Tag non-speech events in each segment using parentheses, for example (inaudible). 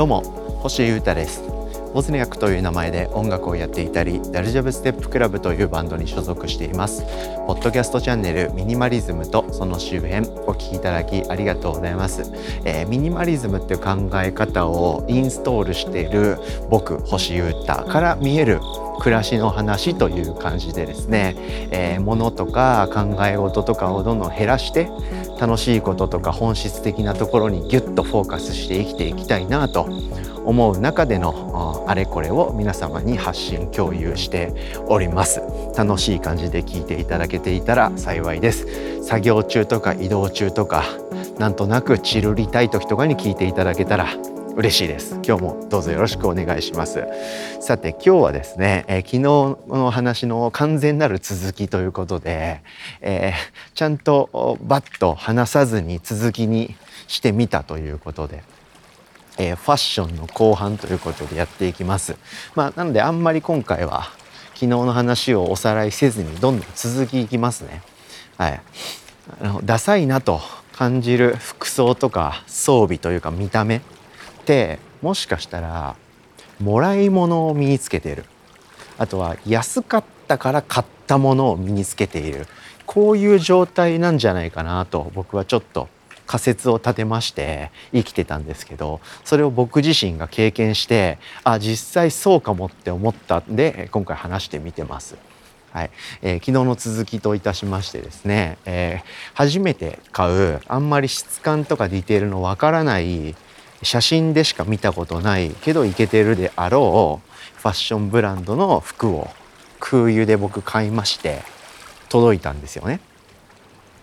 どうも星優太です。ボズニャクという名前で音楽をやっていたりダルジャブステップクラブというバンドに所属しています。ポッドキャストチャンネルミニマリズムとその周辺お聞きいただきありがとうございます、えー、ミニマリズムっていう考え方をインストールしている僕星優太から見える暮らしの話という感じでですね、えー、物とか考え事とかをどんどん減らして楽しいこととか本質的なところにギュッとフォーカスして生きていきたいなと思う中でのあれこれを皆様に発信共有しております。楽しい感じで聞いていただけていたら幸いです。作業中とか移動中とかなんとなくチルりたい時とかに聞いていただけたら嬉しいです今日もどうぞよろしくお願いしますさて今日はですね、えー、昨日の話の完全なる続きということで、えー、ちゃんとバッと話さずに続きにしてみたということでえー、ファッションの後半ということでやっていきます。まあ、なのであんまり今回は昨日の話をおさらいせずにどんどん続きいきますね。はい。あのダサいなと感じる服装とか装備というか見た目ってもしかしたらもらい物を身につけている。あとは安かったから買ったものを身につけている。こういう状態なんじゃないかなと僕はちょっと仮説を立てまして生きてたんですけどそれを僕自身が経験してあ実際そうかもって思ったんで今回話してみてます。はい。えー、昨日の続きといたしましてですね、えー、初めて買うあんまり質感とかディテールのわからない写真でしか見たことないけどイケてるであろうファッションブランドの服を空輸で僕買いまして届いたんですよね。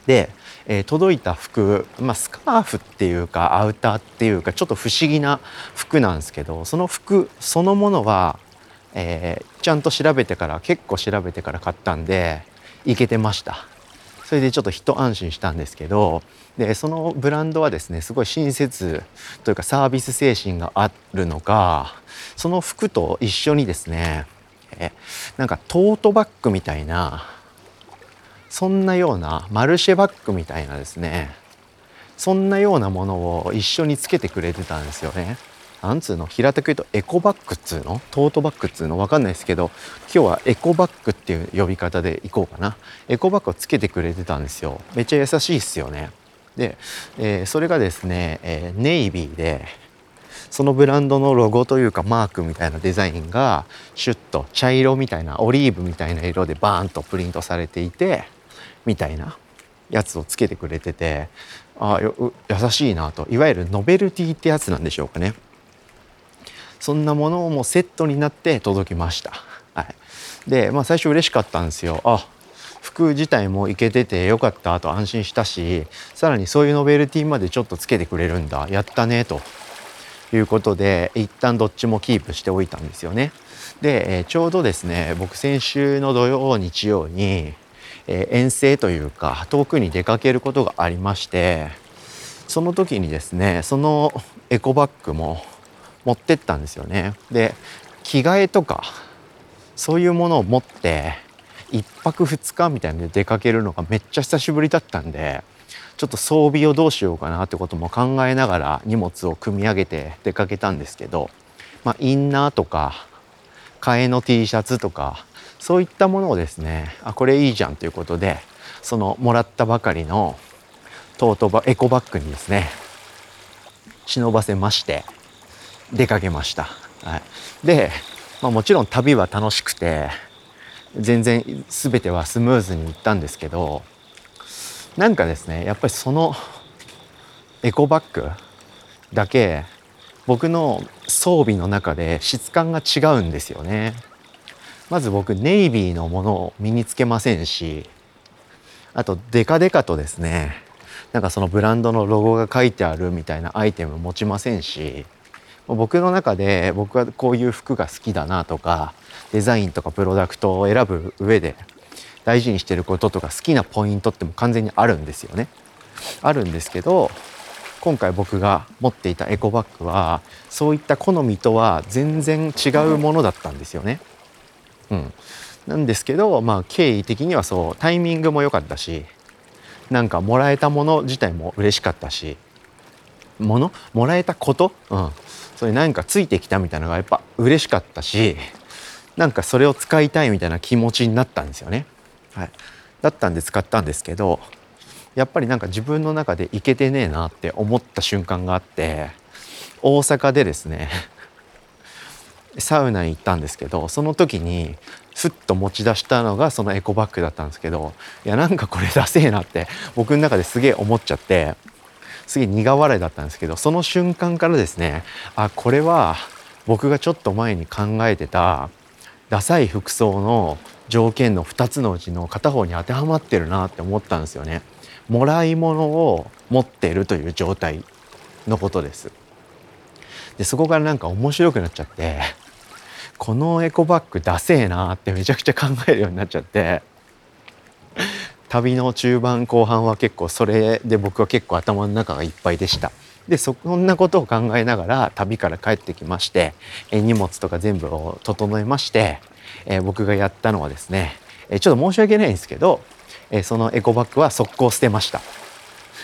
で、えー、届いた服、まあ、スカーフっていうかアウターっていうかちょっと不思議な服なんですけどその服そのものは、えー、ちゃんと調べてから結構調べてから買ったんでいけてました。それでちょっと一安心したんですけどでそのブランドはですねすごい親切というかサービス精神があるのかその服と一緒にですねえなんかトートバッグみたいなそんなようなマルシェバッグみたいなですねそんなようなものを一緒につけてくれてたんですよね。なんつうの？平たく言うとエコバッグっつうの？トートバッグっつうの？分かんないですけど今日はエコバッグっていう呼び方でいこうかな。エコバッグをつけてくれてたんですよ。めっちゃ優しいっすよね。で、えー、それがですね、えー、ネイビーでそのブランドのロゴというかマークみたいなデザインがシュッと茶色みたいなオリーブみたいな色でバーンとプリントされていてみたいなやつをつけてくれててあ優しいなと。いわゆるノベルティってやつなんでしょうかね。そんなものをもうセットになって届きました。はい、で、まあ、最初嬉しかったんですよ。あ服自体もいけててよかったと安心したしさらにそういうノベルティまでちょっとつけてくれるんだやったねということで一旦どっちもキープしておいたんですよね。で、えちょうどですね僕先週の土曜日曜に、え遠征というか遠くに出かけることがありましてその時にですねそのエコバッグも持ってったんですよね。で着替えとかそういうものを持って1泊2日みたいなで出かけるのがめっちゃ久しぶりだったんでちょっと装備をどうしようかなってことも考えながら荷物を組み上げて出かけたんですけど、まあ、インナーとか替えの T シャツとかそういったものをですねあこれいいじゃんということでそのもらったばかりのトートバエコバッグにですね忍ばせまして出かけました。はい、で、まあ、もちろん旅は楽しくて全然全てはスムーズにいったんですけどなんかですねやっぱりそのエコバッグだけ僕の装備の中で質感が違うんですよね。まず僕ネイビーのものを身につけませんしあとデカデカとですねなんかそのブランドのロゴが書いてあるみたいなアイテム持ちませんし僕の中で僕はこういう服が好きだなとかデザインとかプロダクトを選ぶ上で大事にしてることとか好きなポイントっても完全にあるんですよね。あるんですけど今回僕が持っていたエコバッグはそういった好みとは全然違うものだったんですよね。うん、なんですけどまあ経緯的にはそうタイミングも良かったしなんかもらえたもの自体も嬉しかったしもの？もらえたこと、うん、それなんかついてきたみたいなのがやっぱ嬉しかったしなんかそれを使いたいみたいな気持ちになったんですよね。はい、だったんで使ったんですけどやっぱりなんか自分の中でいけてねえなって思った瞬間があって大阪でですね (laughs) サウナに行ったんですけどその時にスッと持ち出したのがそのエコバッグだったんですけどいやなんかこれダセえなって僕の中ですげえ思っちゃってすげえ苦笑いだったんですけどその瞬間からですねあこれは僕がちょっと前に考えてたダサい服装の条件の2つのうちの片方に当てはまってるなって思ったんですよね。もらい物を持っているという状態のことです。でそこからなんか面白くなっちゃってこのエコバッグダセえなってめちゃくちゃ考えるようになっちゃって旅の中盤後半は結構それで僕は結構頭の中がいっぱいでした。でそんなことを考えながら旅から帰ってきまして荷物とか全部を整えまして、僕がやったのはですねちょっと申し訳ないんですけどそのエコバッグは速攻捨てました。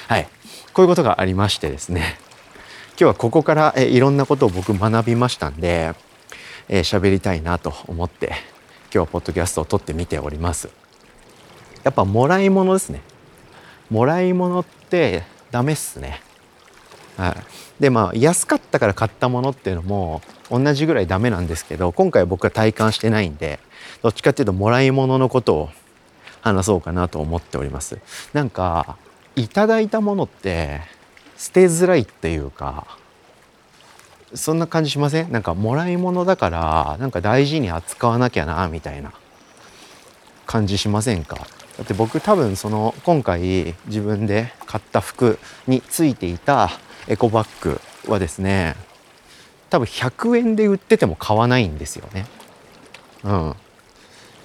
はい、こういうことがありましてですね今日はここからいろんなことを僕学びましたんで喋、えりたいなと思って今日はポッドキャストを撮ってみております。やっぱもらい物ですね。もらい物ってダメっすね。はい、でまあ安かったから買ったものっていうのも同じぐらいダメなんですけど今回僕は体感してないんでどっちかっていうともらい物のことを話そうかなと思っておりますなんかいただいたものって捨てづらいっていうかそんな感じしません？なんかもらい物だからなんか大事に扱わなきゃなみたいな感じしませんか？だって僕多分その今回自分で買った服についていたエコバッグはですね多分100円で売ってても買わないんですよね。うん。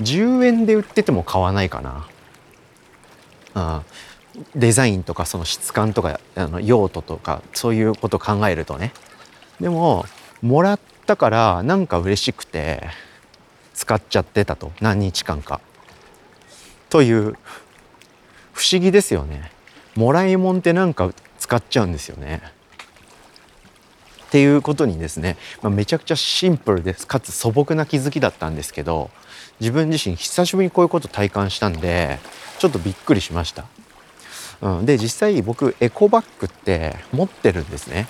10円で売ってても買わないかな、うん、デザインとかその質感とかあの用途とかそういうこと考えるとね。でももらったからなんか嬉しくて使っちゃってたと。何日間か。という不思議ですよねもらいもんってなんか使っちゃうんですよね。っていうことにですね、まあ、めちゃくちゃシンプルですかつ素朴な気づきだったんですけど自分自身久しぶりにこういうこと体感したんでちょっとびっくりしました。うん、で実際僕エコバッグって持ってるんですね。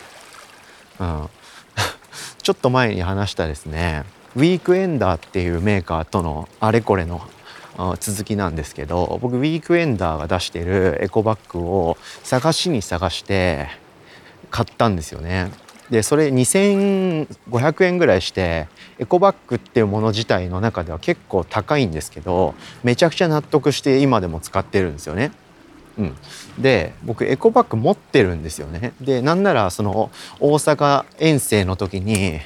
うん、(laughs) ちょっと前に話したですねウィークエンダーっていうメーカーとのあれこれの続きなんですけど僕ウィークエンダーが出してるエコバッグを探しに探して買ったんですよね。でそれ2500円ぐらいしてエコバッグっていうもの自体の中では結構高いんですけどめちゃくちゃ納得して今でも使ってるんですよね。うん、で僕エコバッグ持ってるんですよね。でなんならその大阪遠征の時に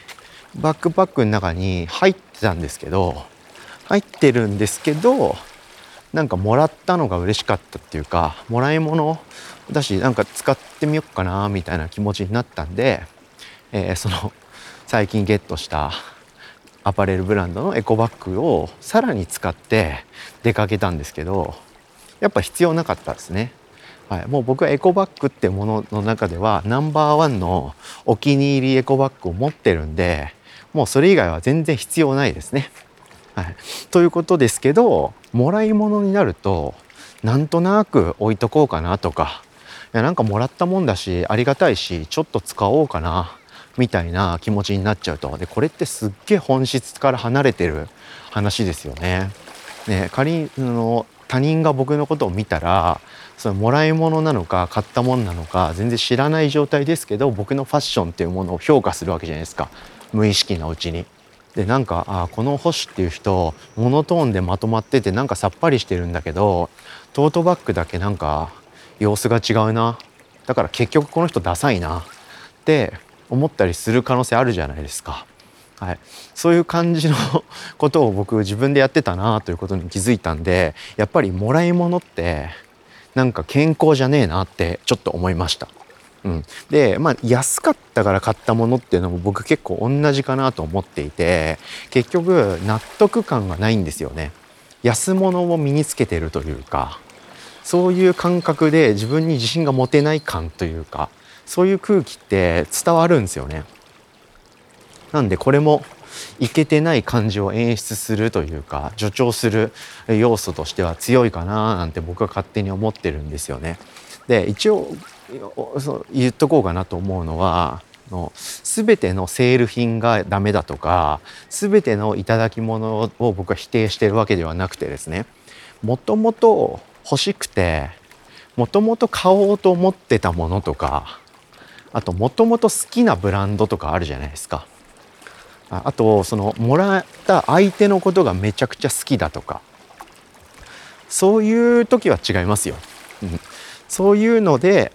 バックパックの中に入ってたんですけど入ってるんですけどなんかもらったのが嬉しかったっていうかもらい物だしなんか使ってみようかなみたいな気持ちになったんで、えー、その最近ゲットしたアパレルブランドのエコバッグをさらに使って出かけたんですけどやっぱ必要なかったですね。はい、もう僕はエコバッグってものの中ではナンバーワンのお気に入りエコバッグを持ってるんでもうそれ以外は全然必要ないですね。はい、ということですけどもらい物になるとなんとなく置いとこうかなとかいやなんかもらったもんだしありがたいしちょっと使おうかなみたいな気持ちになっちゃうとでこれってすっげえ本質から離れてる話ですよね。ね仮にの他人が僕のことを見たらそのもらい物なのか買ったもんなのか全然知らない状態ですけど僕のファッションっていうものを評価するわけじゃないですか無意識のうちに。でなんかあこの星っていう人モノトーンでまとまっててなんかさっぱりしてるんだけどトートバッグだけなんか様子が違うなだから結局この人ダサいなって思ったりする可能性あるじゃないですか。はい、そういう感じの (laughs) ことを僕自分でやってたなということに気づいたんでやっぱりもらい物ってなんか健康じゃねえなってちょっと思いました。うん、でまあ安かったから買ったものっていうのも僕結構同じかなと思っていて結局納得感がないんですよね安物を身につけてるというかそういう感覚で自分に自信が持てない感というかそういう空気って伝わるんですよね。なんでこれもいけてない感じを演出するというか助長する要素としては強いかななんて僕は勝手に思ってるんですよね。で一応言っとこうかなと思うのはの全てのセール品がダメだとか全ての頂き物を僕は否定してるわけではなくてですねもともと欲しくてもともと買おうと思ってたものとかあともともと好きなブランドとかあるじゃないですか。あとそのもらった相手のことがめちゃくちゃ好きだとか。そういう時は違いますよ、うん、そういうので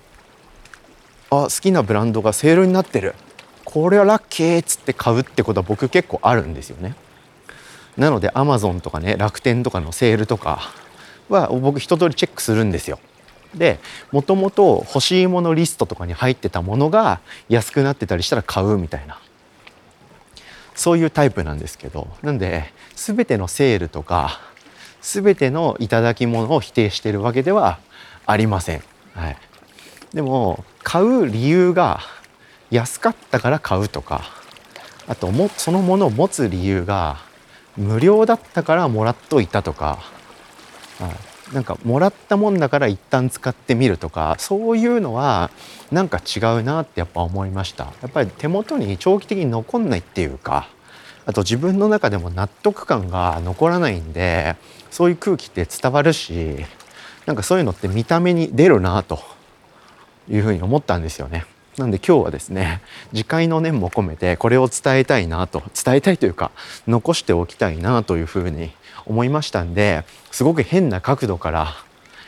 あ好きなブランドがセールになってる。これはラッキーっつって買うってことは僕結構あるんですよね。なのでアマゾンとかね楽天とかのセールとかは僕一通りチェックするんですよ。でもともと欲しいものリストとかに入ってたものが安くなってたりしたら買うみたいな。そういうタイプなんですけど。なんで全てのセールとか全ての頂き物を否定してるわけではありません。はい、でも買う理由が安かったから買うとかあともそのものを持つ理由が無料だったからもらっといたとか、はい、なんかもらったもんだから一旦使ってみるとかそういうのはなんか違うなってやっぱ思いました。やっぱり手元に長期的に残んないっていうかあと自分の中でも納得感が残らないんでそういう空気って伝わるしなんかそういうのって見た目に出るなというふうに思ったんですよね。なんで今日はですね次回の念も込めてこれを伝えたいなと伝えたいというか残しておきたいなというふうに思いましたんですごく変な角度から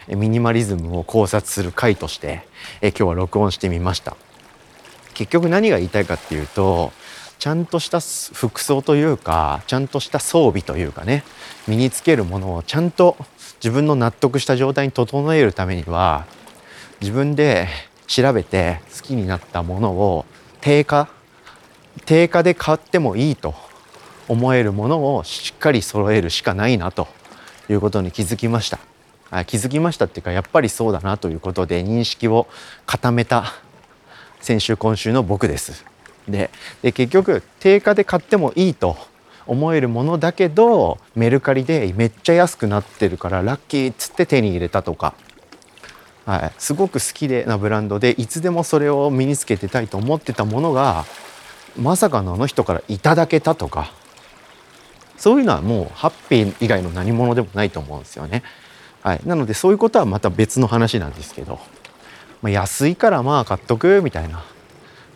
ミニマリズムを考察する回としてえ今日は録音してみました結局何が言いたいかっていうとちゃんとした服装というかちゃんとした装備というかね身につけるものをちゃんと自分の納得した状態に整えるためには自分で調べて好きになったものを定価定価で買ってもいいと思えるものをしっかり揃えるしかないなということに気づきました。あ気づきましたっていうかやっぱりそうだなということで認識を固めた先週今週の僕です。でで結局定価で買ってもいいと思えるものだけどメルカリでめっちゃ安くなってるからラッキーっつって手に入れたとかはい、すごく好きでなブランドでいつでもそれを身につけてたいと思ってたものがまさかのあの人からいただけたとかそういうのはもうハッピー以外の何物でもないと思うんですよね。はい、なのでそういうことはまた別の話なんですけど、まあ、安いからまあ買っとくみたいな、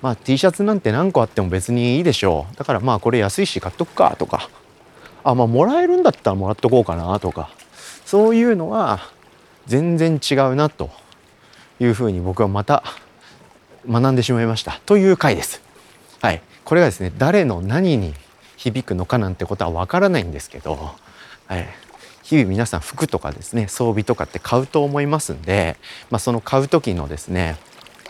まあ、T シャツなんて何個あっても別にいいでしょう。だからまあこれ安いし買っとくかとか。あまあもらえるんだったらもらっとこうかなとか。そういうのは全然違うなというふうに僕はまた学んでしまいました。という回です。はい、これがですね誰の何に響くのかなんてことはわからないんですけど、はい、日々皆さん服とかですね装備とかって買うと思いますんで、まあ、その買う時のですね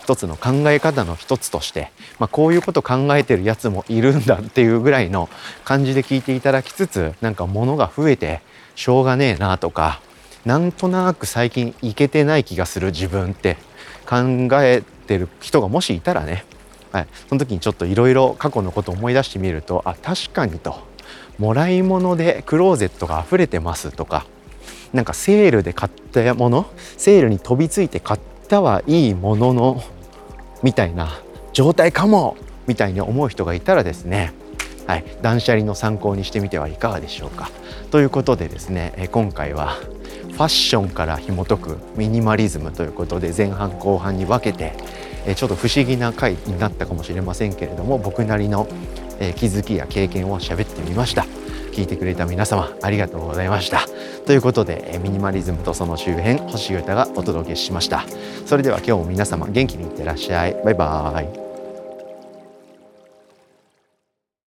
一つの考え方の一つとして、まあ、こういうこと考えてるやつもいるんだっていうぐらいの感じで聞いていただきつつなんか物が増えてしょうがねえなとかなんとなく最近いけてない気がする自分って。考えてる人がもしいたらね、はい、その時にちょっといろいろ過去のことを思い出してみるとあ確かにと。もらい物でクローゼットが溢れてますとか。なんかセールで買ったものセールに飛びついて買ったはいいもののみたいな状態かもみたいに思う人がいたらですねはい、断捨離の参考にしてみてはいかがでしょうか。ということでですね今回はファッションから紐解くミニマリズムということで前半後半に分けてちょっと不思議な回になったかもしれませんけれども僕なりの気づきや経験を喋ってみました。聞いてくれた皆様ありがとうございました。ということでミニマリズムとその周辺星歌がお届けしました。それでは今日も皆様元気にいってらっしゃい。バイバーイ。